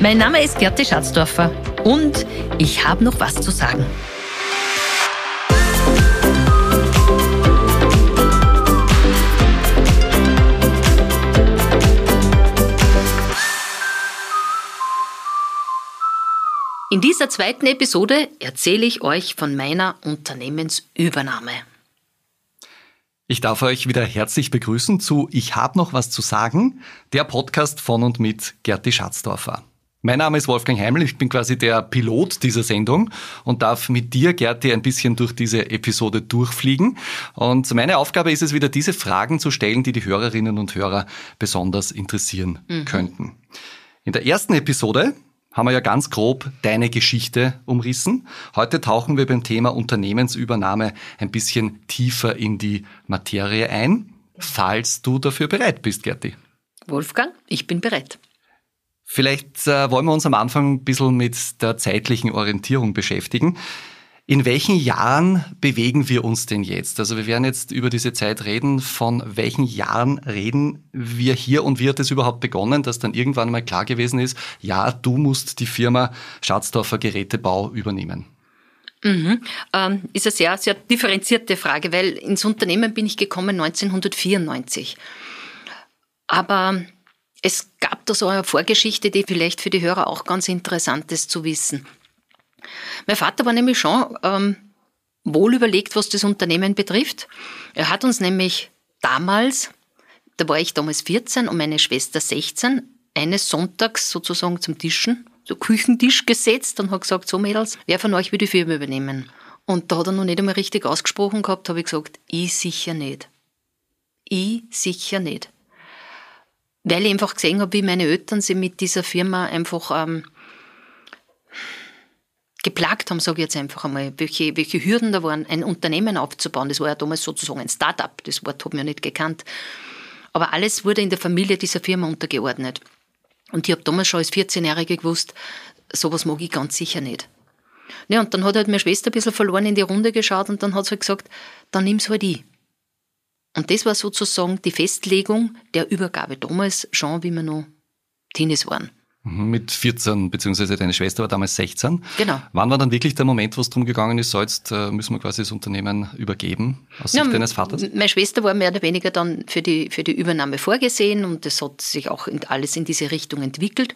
Mein Name ist Gerti Schatzdorfer und ich habe noch was zu sagen. In dieser zweiten Episode erzähle ich euch von meiner Unternehmensübernahme. Ich darf euch wieder herzlich begrüßen zu Ich habe noch was zu sagen, der Podcast von und mit Gerti Schatzdorfer. Mein Name ist Wolfgang Heimel, ich bin quasi der Pilot dieser Sendung und darf mit dir, Gerti, ein bisschen durch diese Episode durchfliegen. Und meine Aufgabe ist es wieder, diese Fragen zu stellen, die die Hörerinnen und Hörer besonders interessieren mhm. könnten. In der ersten Episode haben wir ja ganz grob deine Geschichte umrissen. Heute tauchen wir beim Thema Unternehmensübernahme ein bisschen tiefer in die Materie ein, falls du dafür bereit bist, Gerti. Wolfgang, ich bin bereit. Vielleicht äh, wollen wir uns am Anfang ein bisschen mit der zeitlichen Orientierung beschäftigen. In welchen Jahren bewegen wir uns denn jetzt? Also wir werden jetzt über diese Zeit reden. Von welchen Jahren reden wir hier und wie hat es überhaupt begonnen, dass dann irgendwann mal klar gewesen ist, ja, du musst die Firma Schatzdorfer Gerätebau übernehmen? Mhm. Ähm, ist eine sehr, sehr differenzierte Frage, weil ins Unternehmen bin ich gekommen 1994. Aber es gab da so eine Vorgeschichte, die vielleicht für die Hörer auch ganz interessant ist zu wissen. Mein Vater war nämlich schon ähm, wohl überlegt, was das Unternehmen betrifft. Er hat uns nämlich damals, da war ich damals 14 und meine Schwester 16, eines Sonntags sozusagen zum Tischen, so Küchentisch gesetzt und hat gesagt, so Mädels, wer von euch will die Firma übernehmen? Und da hat er noch nicht einmal richtig ausgesprochen gehabt, habe ich gesagt, ich sicher nicht. Ich sicher nicht weil ich einfach gesehen habe, wie meine Eltern sich mit dieser Firma einfach ähm, geplagt haben, sage ich jetzt einfach einmal, welche, welche Hürden da waren, ein Unternehmen aufzubauen. Das war ja damals sozusagen ein Start-up, das Wort habe ich ja nicht gekannt. Aber alles wurde in der Familie dieser Firma untergeordnet. Und ich habe damals schon als 14-Jährige gewusst, sowas mag ich ganz sicher nicht. Ja, und dann hat halt meine Schwester ein bisschen verloren in die Runde geschaut und dann hat sie halt gesagt, dann nimm's halt ich. Und das war sozusagen die Festlegung der Übergabe damals, schon wie wir noch Teenies waren. Mhm, mit 14, beziehungsweise deine Schwester war damals 16. Genau. Wann war dann wirklich der Moment, wo es darum gegangen ist, so jetzt äh, müssen wir quasi das Unternehmen übergeben aus Sicht ja, deines Vaters? Meine Schwester war mehr oder weniger dann für die, für die Übernahme vorgesehen und das hat sich auch alles in diese Richtung entwickelt.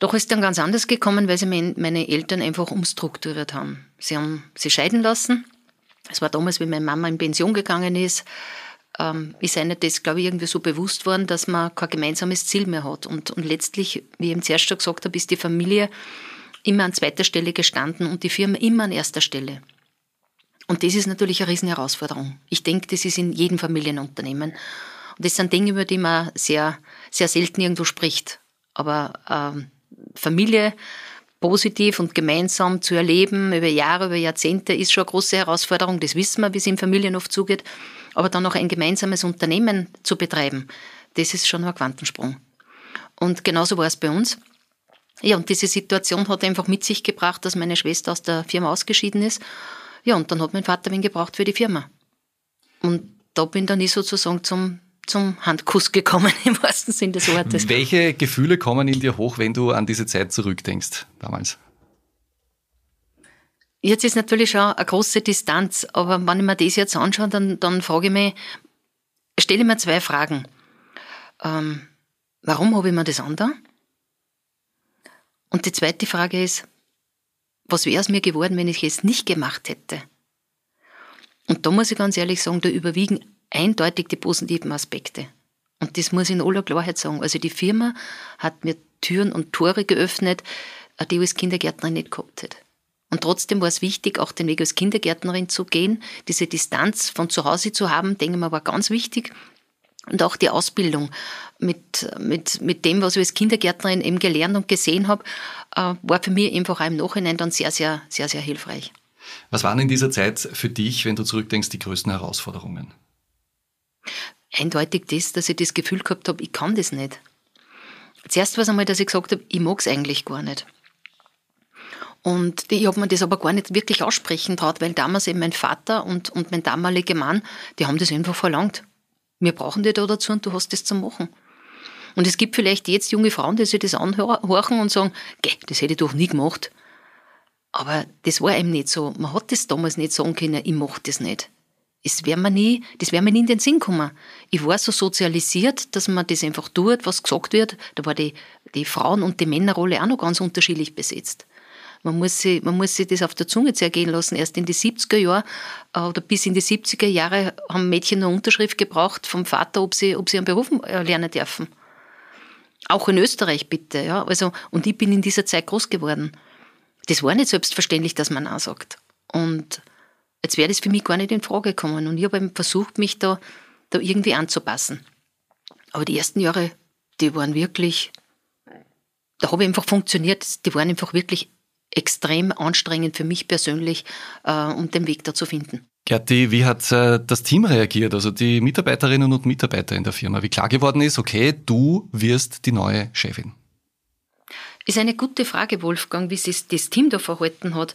Doch ist dann ganz anders gekommen, weil sie meine Eltern einfach umstrukturiert haben. Sie haben sie scheiden lassen es war damals, wie meine Mama in Pension gegangen ist, ähm, ist einer das, glaube ich, irgendwie so bewusst worden, dass man kein gemeinsames Ziel mehr hat. Und, und letztlich, wie ich eben zuerst schon gesagt habe, ist die Familie immer an zweiter Stelle gestanden und die Firma immer an erster Stelle. Und das ist natürlich eine Riesenherausforderung. Ich denke, das ist in jedem Familienunternehmen. Und das sind Dinge, über die man sehr, sehr selten irgendwo spricht. Aber ähm, Familie positiv und gemeinsam zu erleben über Jahre, über Jahrzehnte, ist schon eine große Herausforderung. Das wissen wir, wie es in Familien oft zugeht. Aber dann auch ein gemeinsames Unternehmen zu betreiben, das ist schon ein Quantensprung. Und genauso war es bei uns. Ja, und diese Situation hat einfach mit sich gebracht, dass meine Schwester aus der Firma ausgeschieden ist. Ja, und dann hat mein Vater wen gebraucht für die Firma. Und da bin dann ich sozusagen zum zum Handkuss gekommen, im wahrsten Sinne des Wortes. Welche Gefühle kommen in dir hoch, wenn du an diese Zeit zurückdenkst damals? Jetzt ist natürlich schon eine große Distanz, aber wenn ich mir das jetzt anschaue, dann, dann frage ich mich, stelle ich mir zwei Fragen. Ähm, warum habe ich mir das an Und die zweite Frage ist, was wäre es mir geworden, wenn ich es nicht gemacht hätte? Und da muss ich ganz ehrlich sagen, da überwiegen eindeutig die positiven Aspekte. Und das muss ich in aller Klarheit sagen. Also die Firma hat mir Türen und Tore geöffnet, äh, die ich als Kindergärtnerin nicht gehabt hätte. Und trotzdem war es wichtig, auch den Weg als Kindergärtnerin zu gehen. Diese Distanz von zu Hause zu haben, denke ich mal, war ganz wichtig. Und auch die Ausbildung mit, mit, mit dem, was ich als Kindergärtnerin eben gelernt und gesehen habe, äh, war für mich einfach auch im Nachhinein dann sehr, sehr, sehr, sehr hilfreich. Was waren in dieser Zeit für dich, wenn du zurückdenkst, die größten Herausforderungen? Eindeutig das, dass ich das Gefühl gehabt habe, ich kann das nicht. Zuerst war es einmal, dass ich gesagt habe, ich mag es eigentlich gar nicht. Und ich habe mir das aber gar nicht wirklich aussprechen traut, weil damals eben mein Vater und, und mein damaliger Mann, die haben das einfach verlangt. Wir brauchen dich da dazu und du hast das zu machen. Und es gibt vielleicht jetzt junge Frauen, die sich das anhorchen und sagen, Geh, das hätte ich doch nie gemacht. Aber das war eben nicht so. Man hat das damals nicht sagen können, ich mache das nicht. Das wäre mir nie, das wäre mir nie in den Sinn gekommen. Ich war so sozialisiert, dass man das einfach tut, was gesagt wird. Da war die, die Frauen- und die Männerrolle auch noch ganz unterschiedlich besetzt. Man muss, sich, man muss sich das auf der Zunge zergehen lassen. Erst in die 70er Jahre äh, oder bis in die 70er Jahre haben Mädchen eine Unterschrift gebraucht vom Vater, ob sie, ob sie einen Beruf äh, lernen dürfen. Auch in Österreich bitte. Ja. Also, und ich bin in dieser Zeit groß geworden. Das war nicht selbstverständlich, dass man auch sagt. Und jetzt wäre das für mich gar nicht in Frage gekommen. Und ich habe versucht, mich da, da irgendwie anzupassen. Aber die ersten Jahre, die waren wirklich, da habe ich einfach funktioniert, die waren einfach wirklich extrem anstrengend für mich persönlich, äh, um den Weg da zu finden. Gerti, wie hat äh, das Team reagiert, also die Mitarbeiterinnen und Mitarbeiter in der Firma? Wie klar geworden ist, okay, du wirst die neue Chefin? Ist eine gute Frage, Wolfgang, wie sich das Team da verhalten hat.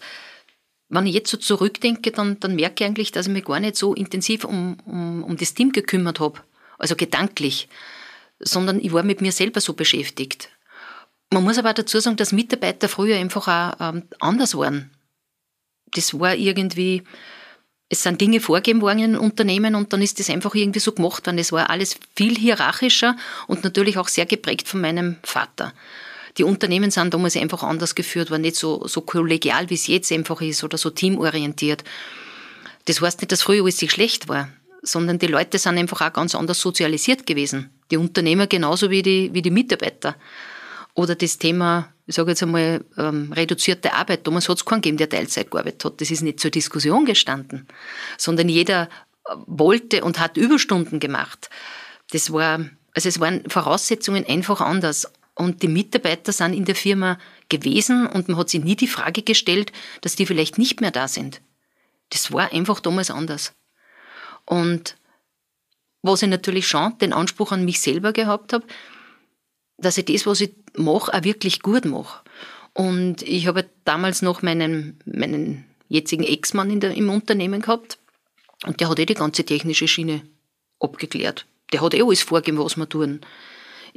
Wenn ich jetzt so zurückdenke, dann, dann merke ich eigentlich, dass ich mich gar nicht so intensiv um, um, um das Team gekümmert habe, also gedanklich, sondern ich war mit mir selber so beschäftigt. Man muss aber auch dazu sagen, dass Mitarbeiter früher einfach auch ähm, anders waren. Das war irgendwie, es sind Dinge vorgegeben worden in Unternehmen und dann ist das einfach irgendwie so gemacht worden. Es war alles viel hierarchischer und natürlich auch sehr geprägt von meinem Vater. Die Unternehmen sind damals einfach anders geführt, waren nicht so, so kollegial, wie es jetzt einfach ist oder so teamorientiert. Das heißt nicht, dass früher alles schlecht war, sondern die Leute sind einfach auch ganz anders sozialisiert gewesen. Die Unternehmer genauso wie die, wie die Mitarbeiter. Oder das Thema, ich sage jetzt einmal, ähm, reduzierte Arbeit. Damals hat es keinen gegeben, der Teilzeit gearbeitet hat. Das ist nicht zur Diskussion gestanden, sondern jeder wollte und hat Überstunden gemacht. Das war, also es waren Voraussetzungen einfach anders. Und die Mitarbeiter sind in der Firma gewesen und man hat sich nie die Frage gestellt, dass die vielleicht nicht mehr da sind. Das war einfach damals anders. Und was ich natürlich schon den Anspruch an mich selber gehabt habe, dass ich das, was ich mache, auch wirklich gut mache. Und ich habe damals noch meinen, meinen jetzigen Ex-Mann im Unternehmen gehabt und der hat eh die ganze technische Schiene abgeklärt. Der hat eh alles vorgegeben, was wir tun.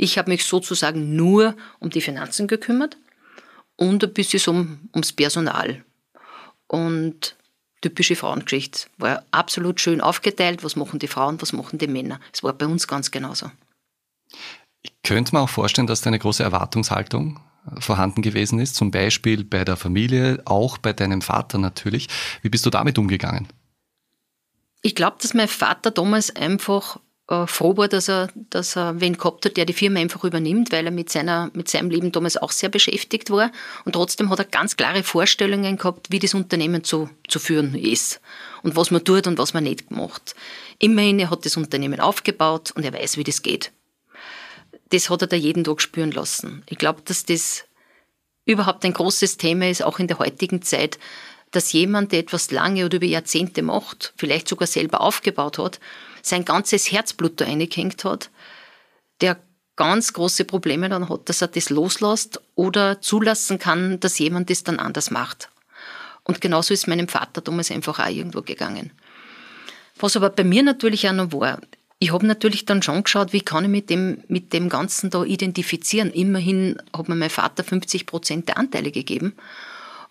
Ich habe mich sozusagen nur um die Finanzen gekümmert und ein bisschen um, ums Personal. Und typische Frauengeschichte. War absolut schön aufgeteilt, was machen die Frauen, was machen die Männer. Es war bei uns ganz genauso. Ich könnte mir auch vorstellen, dass da eine große Erwartungshaltung vorhanden gewesen ist, zum Beispiel bei der Familie, auch bei deinem Vater natürlich. Wie bist du damit umgegangen? Ich glaube, dass mein Vater damals einfach äh, froh war, dass er, dass er wen gehabt hat, der die Firma einfach übernimmt, weil er mit, seiner, mit seinem Leben damals auch sehr beschäftigt war. Und trotzdem hat er ganz klare Vorstellungen gehabt, wie das Unternehmen zu, zu führen ist und was man tut und was man nicht macht. Immerhin, er hat das Unternehmen aufgebaut und er weiß, wie das geht. Das hat er da jeden Tag spüren lassen. Ich glaube, dass das überhaupt ein großes Thema ist, auch in der heutigen Zeit, dass jemand, der etwas lange oder über Jahrzehnte macht, vielleicht sogar selber aufgebaut hat, sein ganzes Herzblut da reingehängt hat, der ganz große Probleme dann hat, dass er das loslässt oder zulassen kann, dass jemand das dann anders macht. Und genauso ist meinem Vater damals einfach auch irgendwo gegangen. Was aber bei mir natürlich auch noch war, ich habe natürlich dann schon geschaut, wie kann ich mit dem, mit dem Ganzen da identifizieren. Immerhin hat mir mein Vater 50 Prozent der Anteile gegeben.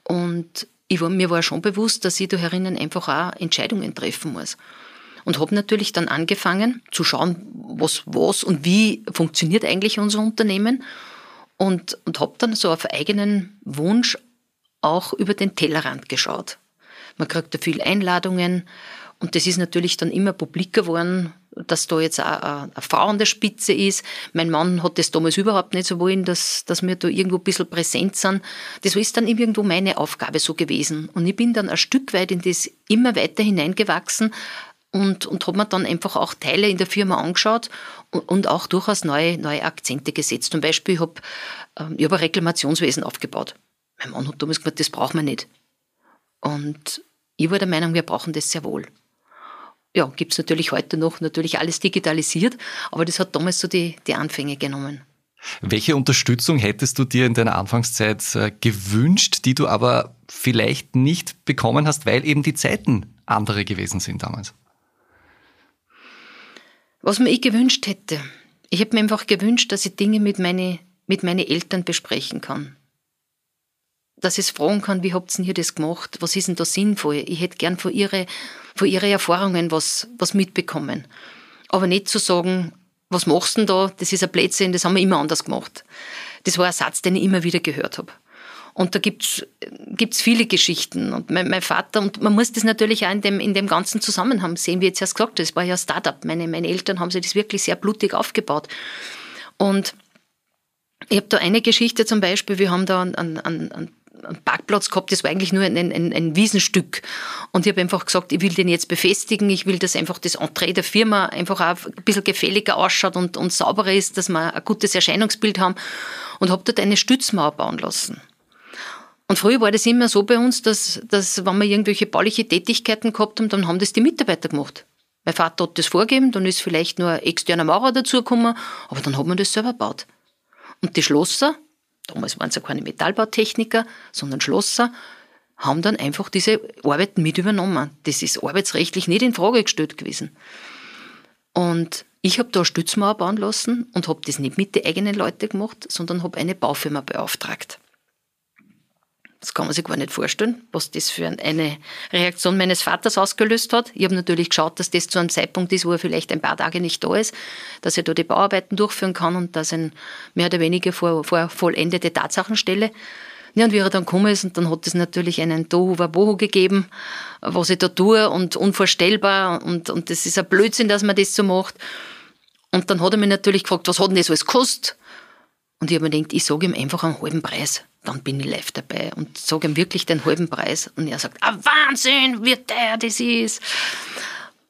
Und ich war, mir war schon bewusst, dass ich da herinnen einfach auch Entscheidungen treffen muss und habe natürlich dann angefangen zu schauen, was, was und wie funktioniert eigentlich unser Unternehmen und, und habe dann so auf eigenen Wunsch auch über den Tellerrand geschaut. Man kriegt da viel Einladungen und das ist natürlich dann immer publiker geworden, dass da jetzt auch eine Frau an der Spitze ist. Mein Mann hat das damals überhaupt nicht so wollen, dass, dass wir da irgendwo ein bisschen präsent sind. Das ist dann irgendwo meine Aufgabe so gewesen. Und ich bin dann ein Stück weit in das immer weiter hineingewachsen, und, und habe mir dann einfach auch Teile in der Firma angeschaut und, und auch durchaus neue, neue Akzente gesetzt. Zum Beispiel, habe ähm, ich hab ein Reklamationswesen aufgebaut. Mein Mann hat damals gesagt, das brauchen wir nicht. Und ich war der Meinung, wir brauchen das sehr wohl. Ja, gibt es natürlich heute noch, natürlich alles digitalisiert, aber das hat damals so die, die Anfänge genommen. Welche Unterstützung hättest du dir in deiner Anfangszeit äh, gewünscht, die du aber vielleicht nicht bekommen hast, weil eben die Zeiten andere gewesen sind damals? Was mir ich gewünscht hätte, ich hätte mir einfach gewünscht, dass ich Dinge mit meinen mit meine Eltern besprechen kann. Dass ich fragen kann, wie habt ihr das gemacht? Was ist denn da sinnvoll? Ich hätte gern von ihren von ihre Erfahrungen was, was mitbekommen. Aber nicht zu sagen, was machst du denn da? Das ist ein Blödsinn, das haben wir immer anders gemacht. Das war ein Satz, den ich immer wieder gehört habe. Und da gibt's gibt's viele Geschichten. Und mein, mein, Vater, und man muss das natürlich auch in dem, in dem ganzen Zusammenhang sehen, wie jetzt erst gesagt das war ja Startup. Meine, meine Eltern haben sich das wirklich sehr blutig aufgebaut. Und ich habe da eine Geschichte zum Beispiel, wir haben da einen, einen, einen einen Parkplatz gehabt, das war eigentlich nur ein, ein, ein Wiesenstück. Und ich habe einfach gesagt, ich will den jetzt befestigen, ich will, dass einfach das Entree der Firma einfach auch ein bisschen gefälliger ausschaut und, und sauberer ist, dass wir ein gutes Erscheinungsbild haben. Und habe dort eine Stützmauer bauen lassen. Und früher war das immer so bei uns, dass, dass wenn wir irgendwelche bauliche Tätigkeiten gehabt haben, dann haben das die Mitarbeiter gemacht. Mein Vater hat das vorgegeben, dann ist vielleicht nur ein externer Maurer dazugekommen, aber dann hat man das selber gebaut. Und die Schlosser, damals waren es ja keine Metallbautechniker, sondern Schlosser, haben dann einfach diese Arbeiten mit übernommen. Das ist arbeitsrechtlich nicht in Frage gestellt gewesen. Und ich habe da eine Stützmauer bauen lassen und habe das nicht mit den eigenen Leuten gemacht, sondern habe eine Baufirma beauftragt. Das kann man sich gar nicht vorstellen, was das für eine Reaktion meines Vaters ausgelöst hat. Ich habe natürlich geschaut, dass das zu einem Zeitpunkt ist, wo er vielleicht ein paar Tage nicht da ist, dass er da die Bauarbeiten durchführen kann und dass er mehr oder weniger vor, vor vollendete Tatsachen stelle. Ja, und wie er dann gekommen ist, und dann hat es natürlich einen Tohu Wabohu gegeben, was ich da tue und unvorstellbar und, und das ist ein Blödsinn, dass man das so macht. Und dann hat er mich natürlich gefragt, was hat denn das alles gekostet? Und ich habe mir gedacht, ich sage ihm einfach einen halben Preis dann bin ich live dabei und sage ihm wirklich den halben Preis. Und er sagt, ah, Wahnsinn, wie teuer das ist.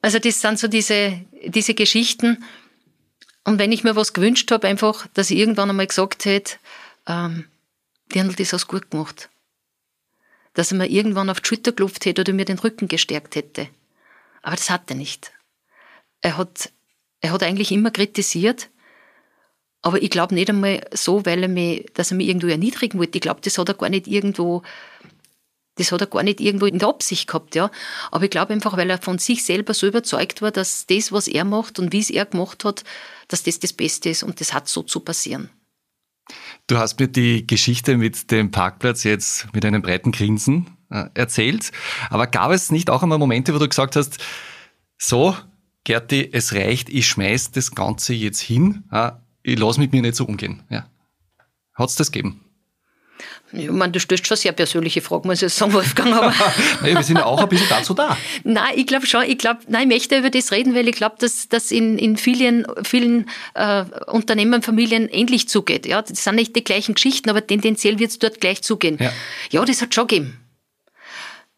Also das sind so diese, diese Geschichten. Und wenn ich mir was gewünscht habe, einfach, dass ich irgendwann einmal gesagt hätte, ähm, Dirndl, das hast du gut gemacht. Dass er mir irgendwann auf die Schulter geklopft hätte oder mir den Rücken gestärkt hätte. Aber das hat er nicht. Er hat, er hat eigentlich immer kritisiert, aber ich glaube nicht einmal so, weil er mich, dass er mich irgendwo erniedrigen wollte. Ich glaube, das hat er gar nicht irgendwo, das hat er gar nicht irgendwo in der Absicht gehabt, ja. Aber ich glaube einfach, weil er von sich selber so überzeugt war, dass das, was er macht und wie es er gemacht hat, dass das das Beste ist und das hat so zu passieren. Du hast mir die Geschichte mit dem Parkplatz jetzt mit einem breiten Grinsen äh, erzählt. Aber gab es nicht auch einmal Momente, wo du gesagt hast, so, Gerti, es reicht, ich schmeiß das Ganze jetzt hin. Ich lasse mit mir nicht so umgehen. Ja. Hat es das gegeben? Ich meine, du stellst schon sehr persönliche Fragen, muss ich sagen, Wolfgang. Aber naja, wir sind ja auch ein bisschen dazu da. nein, ich glaube schon, ich glaube, nein, ich möchte über das reden, weil ich glaube, dass das in, in vielen, vielen äh, Unternehmerfamilien ähnlich zugeht. Ja, das sind nicht die gleichen Geschichten, aber tendenziell wird es dort gleich zugehen. Ja. ja, das hat schon gegeben.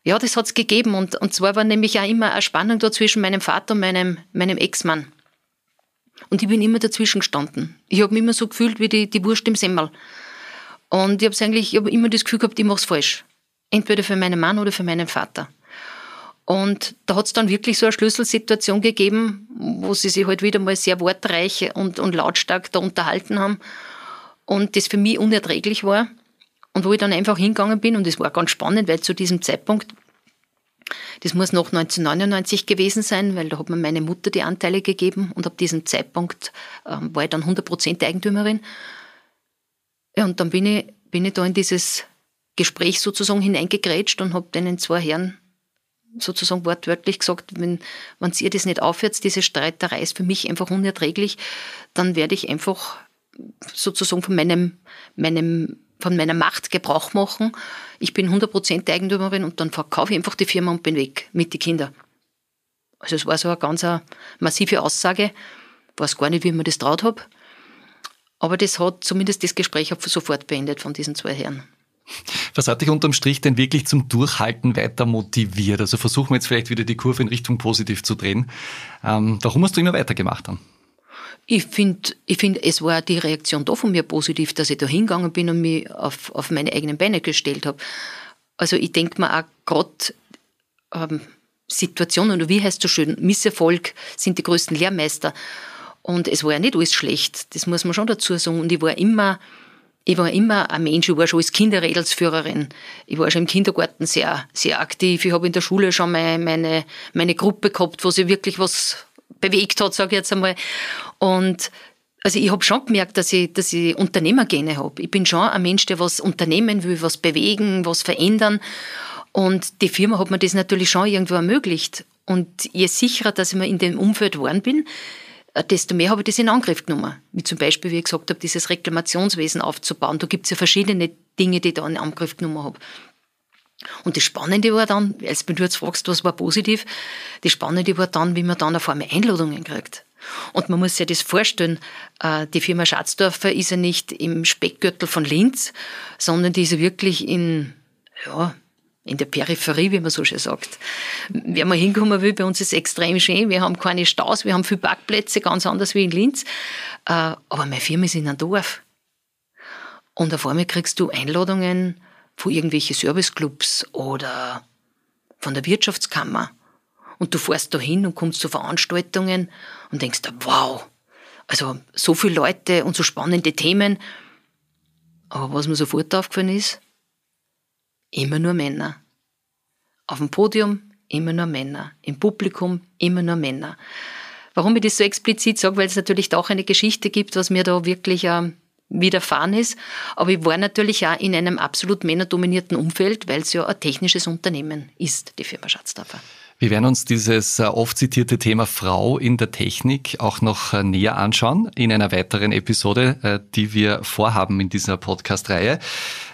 Ja, das hat es gegeben. Und, und zwar war nämlich auch immer eine Spannung da zwischen meinem Vater und meinem, meinem Ex-Mann. Und ich bin immer dazwischen gestanden. Ich habe mich immer so gefühlt wie die, die Wurst im Semmel. Und ich habe eigentlich, ich habe immer das Gefühl gehabt, ich mache es falsch. Entweder für meinen Mann oder für meinen Vater. Und da hat es dann wirklich so eine Schlüsselsituation gegeben, wo sie sich halt wieder mal sehr wortreich und, und lautstark da unterhalten haben. Und das für mich unerträglich war. Und wo ich dann einfach hingegangen bin, und es war ganz spannend, weil zu diesem Zeitpunkt das muss noch 1999 gewesen sein, weil da hat mir meine Mutter die Anteile gegeben und ab diesem Zeitpunkt ähm, war ich dann 100% Eigentümerin. Ja, und dann bin ich, bin ich da in dieses Gespräch sozusagen hineingegrätscht und habe den zwei Herren sozusagen wortwörtlich gesagt, wenn, wenn ihr das nicht aufhört, diese Streiterei ist für mich einfach unerträglich, dann werde ich einfach sozusagen von meinem, meinem von meiner Macht Gebrauch machen. Ich bin 100% Eigentümerin und dann verkaufe ich einfach die Firma und bin weg mit den Kindern. Also es war so eine ganz eine massive Aussage. Ich weiß gar nicht, wie ich mir das traut habe. Aber das hat zumindest das Gespräch sofort beendet von diesen zwei Herren. Was hat dich unterm Strich denn wirklich zum Durchhalten weiter motiviert? Also versuchen wir jetzt vielleicht wieder die Kurve in Richtung positiv zu drehen. Ähm, warum hast du immer weitergemacht dann? Ich finde, ich find, es war die Reaktion da von mir positiv, dass ich da hingegangen bin und mich auf, auf meine eigenen Beine gestellt habe. Also ich denke mir auch gerade ähm, Situationen, oder wie heißt es so schön, Misserfolg sind die größten Lehrmeister. Und es war ja nicht alles schlecht, das muss man schon dazu sagen. Und ich war immer, ich war immer ein Mensch, ich war schon als Kinderrädelsführerin. Ich war schon im Kindergarten sehr, sehr aktiv. Ich habe in der Schule schon meine, meine, meine Gruppe gehabt, wo sich wirklich was bewegt hat, sage ich jetzt einmal. Und also ich habe schon gemerkt, dass ich, dass ich Unternehmergene habe. Ich bin schon ein Mensch, der was unternehmen will, was bewegen, was verändern. Und die Firma hat mir das natürlich schon irgendwo ermöglicht. Und je sicherer, dass ich mir in dem Umfeld geworden bin, äh, desto mehr habe ich das in Angriff genommen. Wie zum Beispiel, wie ich gesagt habe, dieses Reklamationswesen aufzubauen. Da gibt es ja verschiedene Dinge, die ich da in Angriff genommen habe. Und das Spannende war dann, als du jetzt fragst, was war positiv, das Spannende war dann, wie man dann auf einmal Einladungen kriegt. Und man muss sich das vorstellen, äh, die Firma Schatzdorfer ist ja nicht im Speckgürtel von Linz, sondern die ist ja wirklich in, ja, in der Peripherie, wie man so schön sagt. Wer mal hinkommen will, bei uns ist es extrem schön. Wir haben keine Staus, wir haben viele Parkplätze, ganz anders wie in Linz. Äh, aber meine Firma ist in einem Dorf. Und auf einmal kriegst du Einladungen von irgendwelchen Serviceclubs oder von der Wirtschaftskammer. Und du fährst da hin und kommst zu Veranstaltungen und denkst, wow, also so viele Leute und so spannende Themen. Aber was mir sofort aufgefallen ist, immer nur Männer. Auf dem Podium immer nur Männer. Im Publikum immer nur Männer. Warum ich das so explizit sage, weil es natürlich da auch eine Geschichte gibt, was mir da wirklich äh, widerfahren ist. Aber ich war natürlich auch in einem absolut männerdominierten Umfeld, weil es ja ein technisches Unternehmen ist, die Firma Schatzdorfer. Wir werden uns dieses äh, oft zitierte Thema Frau in der Technik auch noch äh, näher anschauen in einer weiteren Episode, äh, die wir vorhaben in dieser Podcast-Reihe.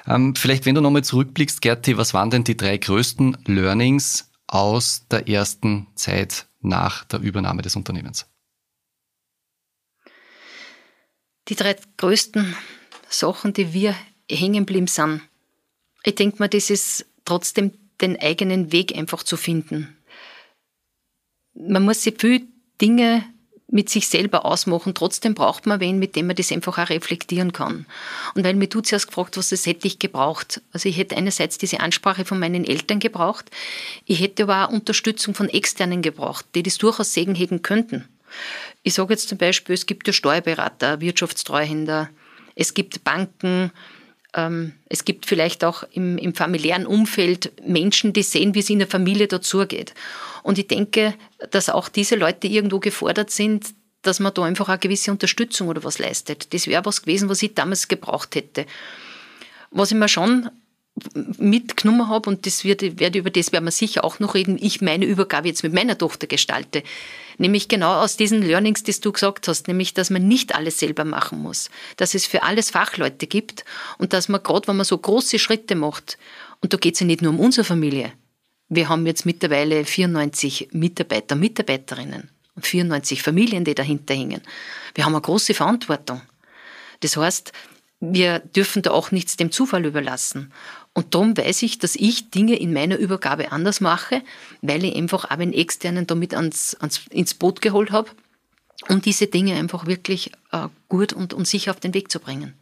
Ähm, vielleicht, wenn du nochmal zurückblickst, Gerti, was waren denn die drei größten Learnings aus der ersten Zeit nach der Übernahme des Unternehmens? Die drei größten Sachen, die wir hängen geblieben sind. Ich denke mal, das ist trotzdem den eigenen Weg einfach zu finden man muss sich viel Dinge mit sich selber ausmachen. Trotzdem braucht man wen, mit dem man das einfach auch reflektieren kann. Und weil mir du zuerst gefragt, was das hätte ich gebraucht. Also ich hätte einerseits diese Ansprache von meinen Eltern gebraucht. Ich hätte aber auch Unterstützung von Externen gebraucht, die das durchaus Segen hegen könnten. Ich sage jetzt zum Beispiel, es gibt ja Steuerberater, Wirtschaftstreuhänder, es gibt Banken, ähm, es gibt vielleicht auch im, im familiären Umfeld Menschen, die sehen, wie es in der Familie dazugeht. Und ich denke, dass auch diese Leute irgendwo gefordert sind, dass man da einfach eine gewisse Unterstützung oder was leistet. Das wäre was gewesen, was ich damals gebraucht hätte. Was ich mir schon mitgenommen habe, und das wird, werde, über das werden wir sicher auch noch reden, ich meine Übergabe jetzt mit meiner Tochter gestalte. Nämlich genau aus diesen Learnings, die du gesagt hast, nämlich, dass man nicht alles selber machen muss, dass es für alles Fachleute gibt und dass man gerade, wenn man so große Schritte macht, und da geht es ja nicht nur um unsere Familie, wir haben jetzt mittlerweile 94 Mitarbeiter, Mitarbeiterinnen und 94 Familien, die dahinter hängen. Wir haben eine große Verantwortung. Das heißt, wir dürfen da auch nichts dem Zufall überlassen. Und darum weiß ich, dass ich Dinge in meiner Übergabe anders mache, weil ich einfach auch einen Externen damit ans, ans, ins Boot geholt habe, um diese Dinge einfach wirklich äh, gut und, und sicher auf den Weg zu bringen.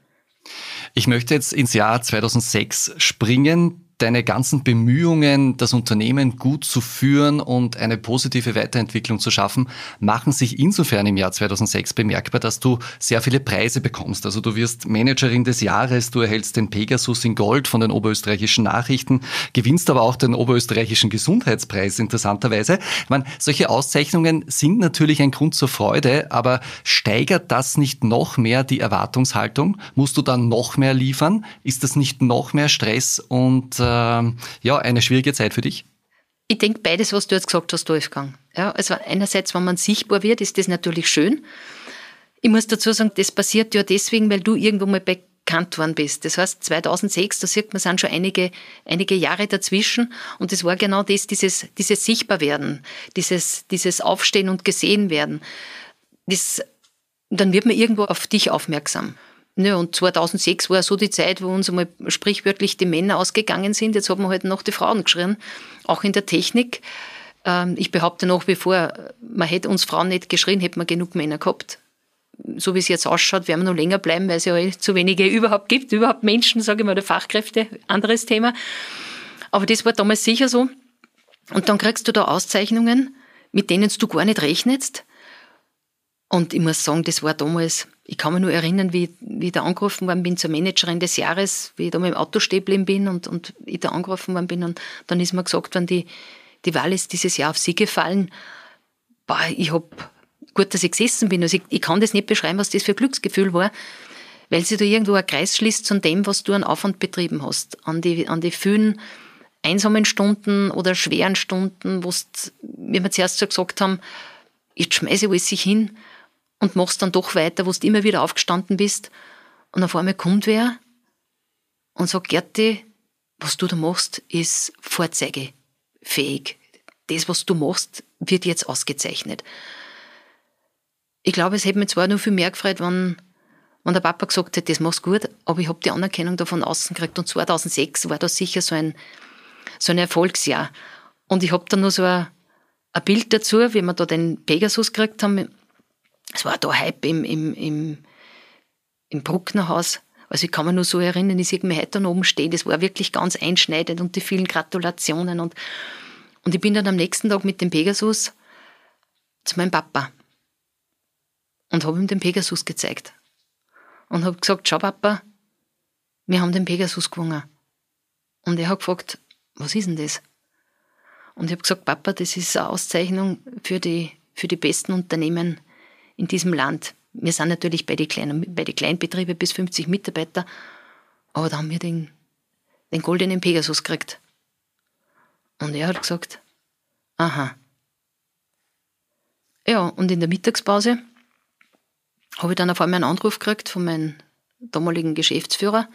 Ich möchte jetzt ins Jahr 2006 springen deine ganzen Bemühungen, das Unternehmen gut zu führen und eine positive Weiterentwicklung zu schaffen, machen sich insofern im Jahr 2006 bemerkbar, dass du sehr viele Preise bekommst. Also du wirst Managerin des Jahres, du erhältst den Pegasus in Gold von den oberösterreichischen Nachrichten, gewinnst aber auch den oberösterreichischen Gesundheitspreis interessanterweise. Ich meine, solche Auszeichnungen sind natürlich ein Grund zur Freude, aber steigert das nicht noch mehr die Erwartungshaltung? Musst du dann noch mehr liefern? Ist das nicht noch mehr Stress und äh, ja, eine schwierige Zeit für dich? Ich denke beides, was du jetzt gesagt hast, Wolfgang. Ja, also einerseits, wenn man sichtbar wird, ist das natürlich schön. Ich muss dazu sagen, das passiert ja deswegen, weil du irgendwo mal bekannt worden bist. Das heißt, 2006, da sieht man, sind schon einige, einige Jahre dazwischen. Und das war genau das, dieses, dieses Sichtbarwerden, dieses, dieses Aufstehen und gesehen werden. Das, dann wird man irgendwo auf dich aufmerksam. Ja, und 2006 war so die Zeit, wo uns einmal sprichwörtlich die Männer ausgegangen sind. Jetzt haben wir halt noch die Frauen geschrien, auch in der Technik. Ähm, ich behaupte nach wie vor, man hätte uns Frauen nicht geschrien, hätte man genug Männer gehabt. So wie es jetzt ausschaut, werden wir noch länger bleiben, weil es ja zu wenige überhaupt gibt, überhaupt Menschen, sage ich mal, oder Fachkräfte, anderes Thema. Aber das war damals sicher so. Und dann kriegst du da Auszeichnungen, mit denen du gar nicht rechnest Und ich muss sagen, das war damals, ich kann mich nur erinnern, wie, wie ich da angerufen worden bin zur Managerin des Jahres, wie ich da mit dem Auto stehen bin und, und ich da angerufen worden bin. Und dann ist mir gesagt worden, die, die Wahl ist dieses Jahr auf sie gefallen. Boah, ich hab, gut, dass ich gesessen bin. Also ich, ich kann das nicht beschreiben, was das für ein Glücksgefühl war, weil sie da irgendwo ein Kreis schließt zu dem, was du an Aufwand betrieben hast. An die, an die vielen einsamen Stunden oder schweren Stunden, wo wir zuerst so gesagt haben, jetzt schmeiße ich alles sich hin und machst dann doch weiter, wo du immer wieder aufgestanden bist. Und auf einmal kommt wer und sagt, Gerti, was du da machst, ist vorzeigefähig. Das, was du machst, wird jetzt ausgezeichnet. Ich glaube, es hätte mir zwar noch viel mehr gefreut, wenn, wenn der Papa gesagt hätte, das machst du gut, aber ich habe die Anerkennung davon außen gekriegt. Und 2006 war das sicher so ein, so ein Erfolgsjahr. Und ich habe dann noch so ein, ein Bild dazu, wie wir da den Pegasus gekriegt haben. Es war da Hype im, im, im, im Brucknerhaus. Also ich kann mich nur so erinnern, ich sehe mich heute da oben stehen. Das war wirklich ganz einschneidend und die vielen Gratulationen. Und, und ich bin dann am nächsten Tag mit dem Pegasus zu meinem Papa und habe ihm den Pegasus gezeigt. Und habe gesagt, schau Papa, wir haben den Pegasus gewonnen. Und er hat gefragt, was ist denn das? Und ich habe gesagt, Papa, das ist eine Auszeichnung für die, für die besten Unternehmen in diesem Land. Wir sind natürlich bei den, kleinen, bei den Kleinbetrieben bis 50 Mitarbeiter, aber da haben wir den, den goldenen Pegasus gekriegt. Und er hat gesagt, aha. Ja, und in der Mittagspause habe ich dann auf einmal einen Anruf gekriegt von meinem damaligen Geschäftsführer,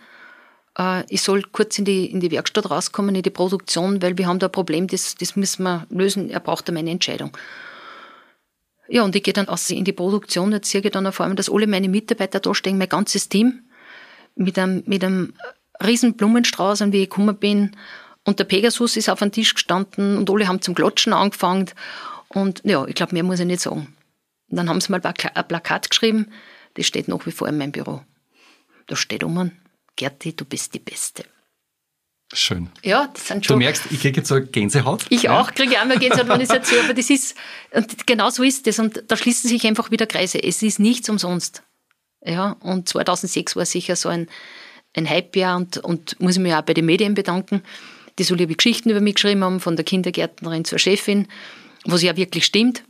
äh, ich soll kurz in die, in die Werkstatt rauskommen, in die Produktion, weil wir haben da ein Problem, das, das müssen wir lösen, er braucht da meine Entscheidung. Ja, und ich gehe dann aus in die Produktion, jetzt sehe ich dann auf einmal, dass alle meine Mitarbeiter da stehen, mein ganzes Team, mit einem, mit einem riesen Blumenstrauß, und wie ich gekommen bin. Und der Pegasus ist auf dem Tisch gestanden und alle haben zum Klatschen angefangen. Und ja, ich glaube, mehr muss ich nicht sagen. Und dann haben sie mal ein Plakat geschrieben, das steht nach wie vor in meinem Büro. Da steht um, Gerti, du bist die Beste. Schön. Ja, das sind schon. Du merkst, ich kriege jetzt so eine Gänsehaut. Ich ja. auch kriege einmal Gänsehaut, wenn ich es erzähle, aber das ist, und genau so ist das. Und da schließen sich einfach wieder Kreise. Es ist nichts umsonst. Ja, und 2006 war sicher so ein, ein Hype-Jahr und, und muss ich mich auch bei den Medien bedanken, die so liebe Geschichten über mich geschrieben haben, von der Kindergärtnerin zur Chefin, was ja wirklich stimmt.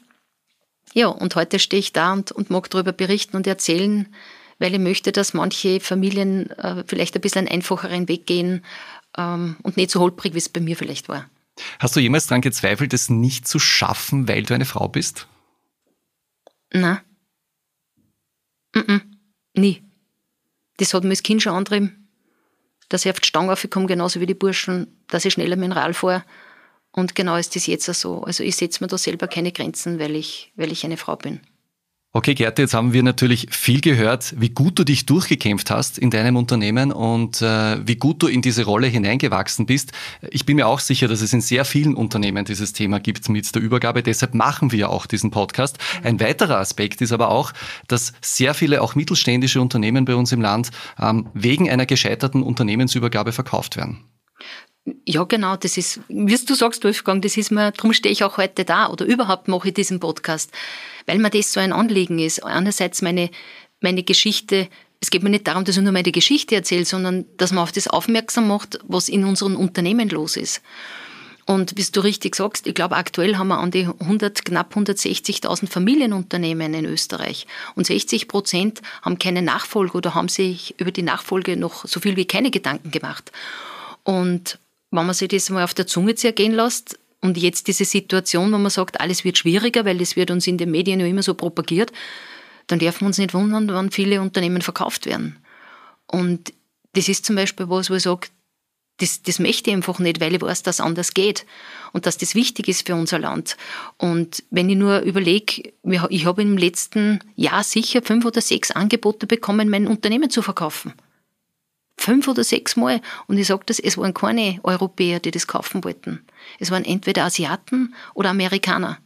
Ja, und heute stehe ich da und, und mag darüber berichten und erzählen, weil ich möchte, dass manche Familien äh, vielleicht ein bisschen einen einfacheren Weg gehen ähm, und nicht so holprig, wie es bei mir vielleicht war. Hast du jemals daran gezweifelt, es nicht zu schaffen, weil du eine Frau bist? Nein. Mm -mm. Nie. Das hat mir als Kind schon angetrieben, dass ich auf die Stange aufkomme, genauso wie die Burschen, dass ich schneller Rad fahre. Und genau ist das jetzt auch so. Also ich setze mir da selber keine Grenzen, weil ich, weil ich eine Frau bin. Okay, Gerte, jetzt haben wir natürlich viel gehört, wie gut du dich durchgekämpft hast in deinem Unternehmen und äh, wie gut du in diese Rolle hineingewachsen bist. Ich bin mir auch sicher, dass es in sehr vielen Unternehmen dieses Thema gibt mit der Übergabe. Deshalb machen wir auch diesen Podcast. Ein weiterer Aspekt ist aber auch, dass sehr viele auch mittelständische Unternehmen bei uns im Land ähm, wegen einer gescheiterten Unternehmensübergabe verkauft werden. Ja, genau, das ist, wie du sagst, Wolfgang, das ist mir, darum stehe ich auch heute da oder überhaupt mache ich diesen Podcast weil mir das so ein Anliegen ist. Einerseits meine, meine Geschichte, es geht mir nicht darum, dass ich nur meine Geschichte erzähle, sondern dass man auf das aufmerksam macht, was in unseren Unternehmen los ist. Und wie du richtig sagst, ich glaube, aktuell haben wir an die 100, knapp 160.000 Familienunternehmen in Österreich. Und 60 Prozent haben keine Nachfolge oder haben sich über die Nachfolge noch so viel wie keine Gedanken gemacht. Und wenn man sich das mal auf der Zunge zergehen lässt, und jetzt diese Situation, wo man sagt, alles wird schwieriger, weil das wird uns in den Medien ja immer so propagiert, dann dürfen wir uns nicht wundern, wann viele Unternehmen verkauft werden. Und das ist zum Beispiel was, wo ich sage, das, das möchte ich einfach nicht, weil ich weiß, dass es anders geht und dass das wichtig ist für unser Land. Und wenn ich nur überlege, ich habe im letzten Jahr sicher fünf oder sechs Angebote bekommen, mein Unternehmen zu verkaufen fünf oder sechs Mal. Und ich sage das, es waren keine Europäer, die das kaufen wollten. Es waren entweder Asiaten oder Amerikaner.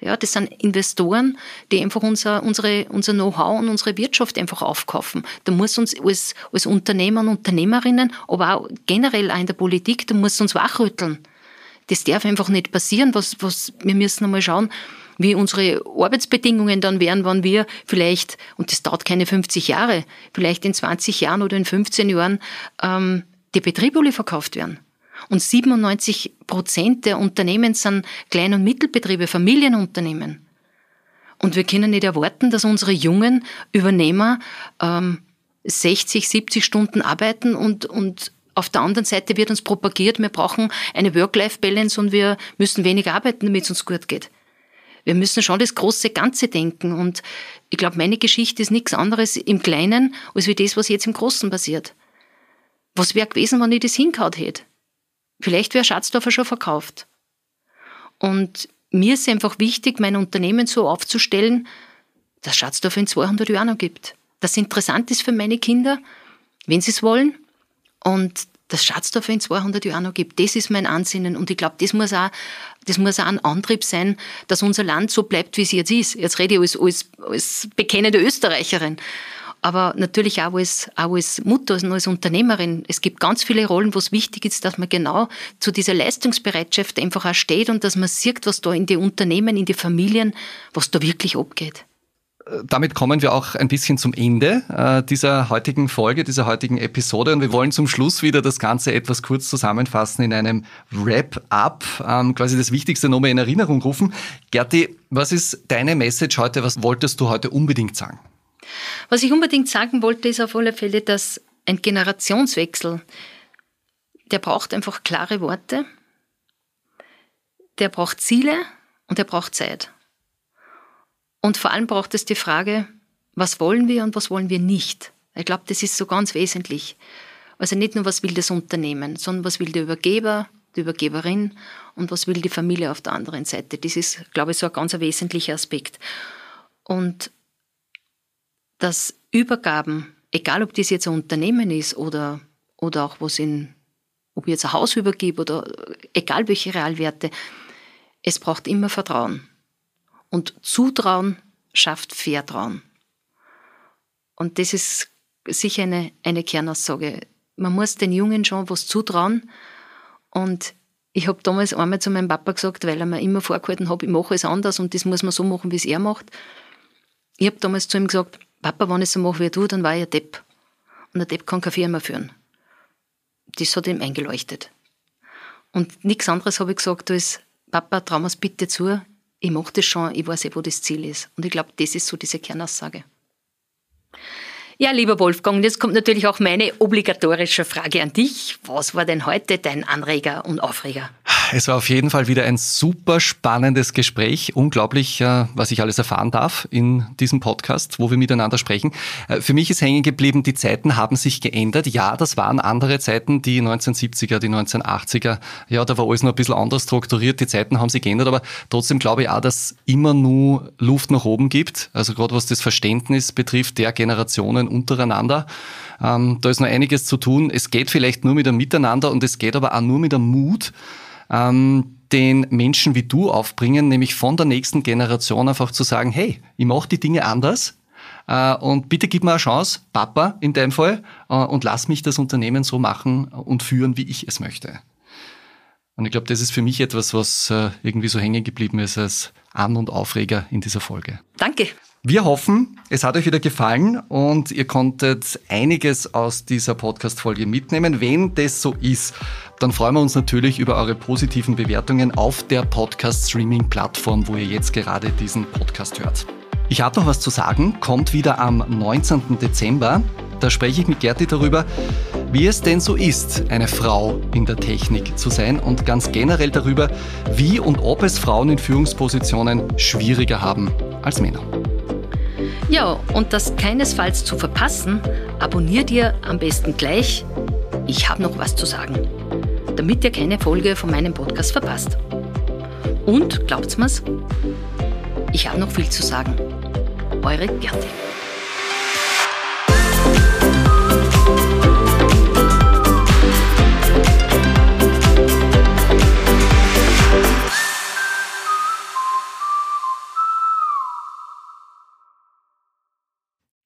Ja, das sind Investoren, die einfach unser, unsere, unser Know-how und unsere Wirtschaft einfach aufkaufen. Da muss uns als, als Unternehmer und Unternehmerinnen, aber auch generell auch in der Politik, da muss uns wachrütteln. Das darf einfach nicht passieren. Was, was, wir müssen einmal schauen, wie unsere Arbeitsbedingungen dann wären, wenn wir vielleicht, und das dauert keine 50 Jahre, vielleicht in 20 Jahren oder in 15 Jahren ähm, die Betriebe verkauft werden. Und 97 Prozent der Unternehmen sind Klein- und Mittelbetriebe, Familienunternehmen. Und wir können nicht erwarten, dass unsere jungen Übernehmer ähm, 60, 70 Stunden arbeiten und, und auf der anderen Seite wird uns propagiert, wir brauchen eine Work-Life-Balance und wir müssen weniger arbeiten, damit es uns gut geht. Wir müssen schon das große Ganze denken. Und ich glaube, meine Geschichte ist nichts anderes im Kleinen, als wie das, was jetzt im Großen passiert. Was wäre gewesen, wenn ich das hingehaut hätte? Vielleicht wäre Schatzdorfer schon verkauft. Und mir ist einfach wichtig, mein Unternehmen so aufzustellen, dass Schatzdorfer in 200 Jahren noch gibt. Das interessant ist für meine Kinder, wenn sie es wollen. Und das Schatzdorfer in 200 Jahren noch gibt. Das ist mein Ansinnen. Und ich glaube, das muss auch, das muss auch ein Antrieb sein, dass unser Land so bleibt, wie es jetzt ist. Jetzt rede ich als, als, als bekennende Österreicherin. Aber natürlich auch als, auch als Mutter, als Unternehmerin. Es gibt ganz viele Rollen, wo es wichtig ist, dass man genau zu dieser Leistungsbereitschaft einfach auch steht und dass man sieht, was da in die Unternehmen, in die Familien, was da wirklich abgeht damit kommen wir auch ein bisschen zum Ende äh, dieser heutigen Folge, dieser heutigen Episode und wir wollen zum Schluss wieder das Ganze etwas kurz zusammenfassen in einem Wrap-up, ähm, quasi das Wichtigste nochmal in Erinnerung rufen. Gerti, was ist deine Message heute? Was wolltest du heute unbedingt sagen? Was ich unbedingt sagen wollte, ist auf alle Fälle, dass ein Generationswechsel, der braucht einfach klare Worte, der braucht Ziele und der braucht Zeit. Und vor allem braucht es die Frage, was wollen wir und was wollen wir nicht. Ich glaube, das ist so ganz wesentlich. Also nicht nur, was will das Unternehmen, sondern was will der Übergeber, die Übergeberin und was will die Familie auf der anderen Seite. Das ist, glaube ich, so ein ganz wesentlicher Aspekt. Und dass Übergaben, egal ob das jetzt ein Unternehmen ist oder, oder auch was in, ob ich jetzt ein Haus übergebe oder egal welche Realwerte, es braucht immer Vertrauen. Und Zutrauen schafft Vertrauen. Und das ist sicher eine, eine Kernaussage. Man muss den Jungen schon was zutrauen. Und ich habe damals einmal zu meinem Papa gesagt, weil er mir immer vorgehalten hat, ich mache es anders und das muss man so machen, wie es er macht. Ich habe damals zu ihm gesagt, Papa, wenn ich so mache wie du, dann war ich ein Depp. Und ein Depp kann keine Firma führen. Das hat ihm eingeleuchtet. Und nichts anderes habe ich gesagt als, Papa, trau mir bitte zu, ich mache das schon, ich weiß eh, wo das Ziel ist. Und ich glaube, das ist so diese Kernaussage. Ja, lieber Wolfgang, jetzt kommt natürlich auch meine obligatorische Frage an dich. Was war denn heute dein Anreger und Aufreger? Es war auf jeden Fall wieder ein super spannendes Gespräch. Unglaublich, äh, was ich alles erfahren darf in diesem Podcast, wo wir miteinander sprechen. Äh, für mich ist hängen geblieben, die Zeiten haben sich geändert. Ja, das waren andere Zeiten, die 1970er, die 1980er. Ja, da war alles noch ein bisschen anders strukturiert. Die Zeiten haben sich geändert, aber trotzdem glaube ich auch, dass immer nur Luft nach oben gibt. Also gerade was das Verständnis betrifft der Generationen untereinander. Ähm, da ist noch einiges zu tun. Es geht vielleicht nur mit dem Miteinander und es geht aber auch nur mit dem Mut, ähm, den Menschen wie du aufbringen, nämlich von der nächsten Generation einfach zu sagen, hey, ich mache die Dinge anders, äh, und bitte gib mir eine Chance, Papa in deinem Fall, äh, und lass mich das Unternehmen so machen und führen, wie ich es möchte. Und ich glaube, das ist für mich etwas, was äh, irgendwie so hängen geblieben ist als An- und Aufreger in dieser Folge. Danke. Wir hoffen, es hat euch wieder gefallen und ihr konntet einiges aus dieser Podcast-Folge mitnehmen. Wenn das so ist, dann freuen wir uns natürlich über eure positiven Bewertungen auf der Podcast-Streaming-Plattform, wo ihr jetzt gerade diesen Podcast hört. Ich habe noch was zu sagen, kommt wieder am 19. Dezember. Da spreche ich mit Gerti darüber, wie es denn so ist, eine Frau in der Technik zu sein und ganz generell darüber, wie und ob es Frauen in Führungspositionen schwieriger haben als Männer. Ja, und das keinesfalls zu verpassen, abonniert ihr am besten gleich. Ich habe noch was zu sagen, damit ihr keine Folge von meinem Podcast verpasst. Und, glaubt's mir's, ich habe noch viel zu sagen. Eure Gerti.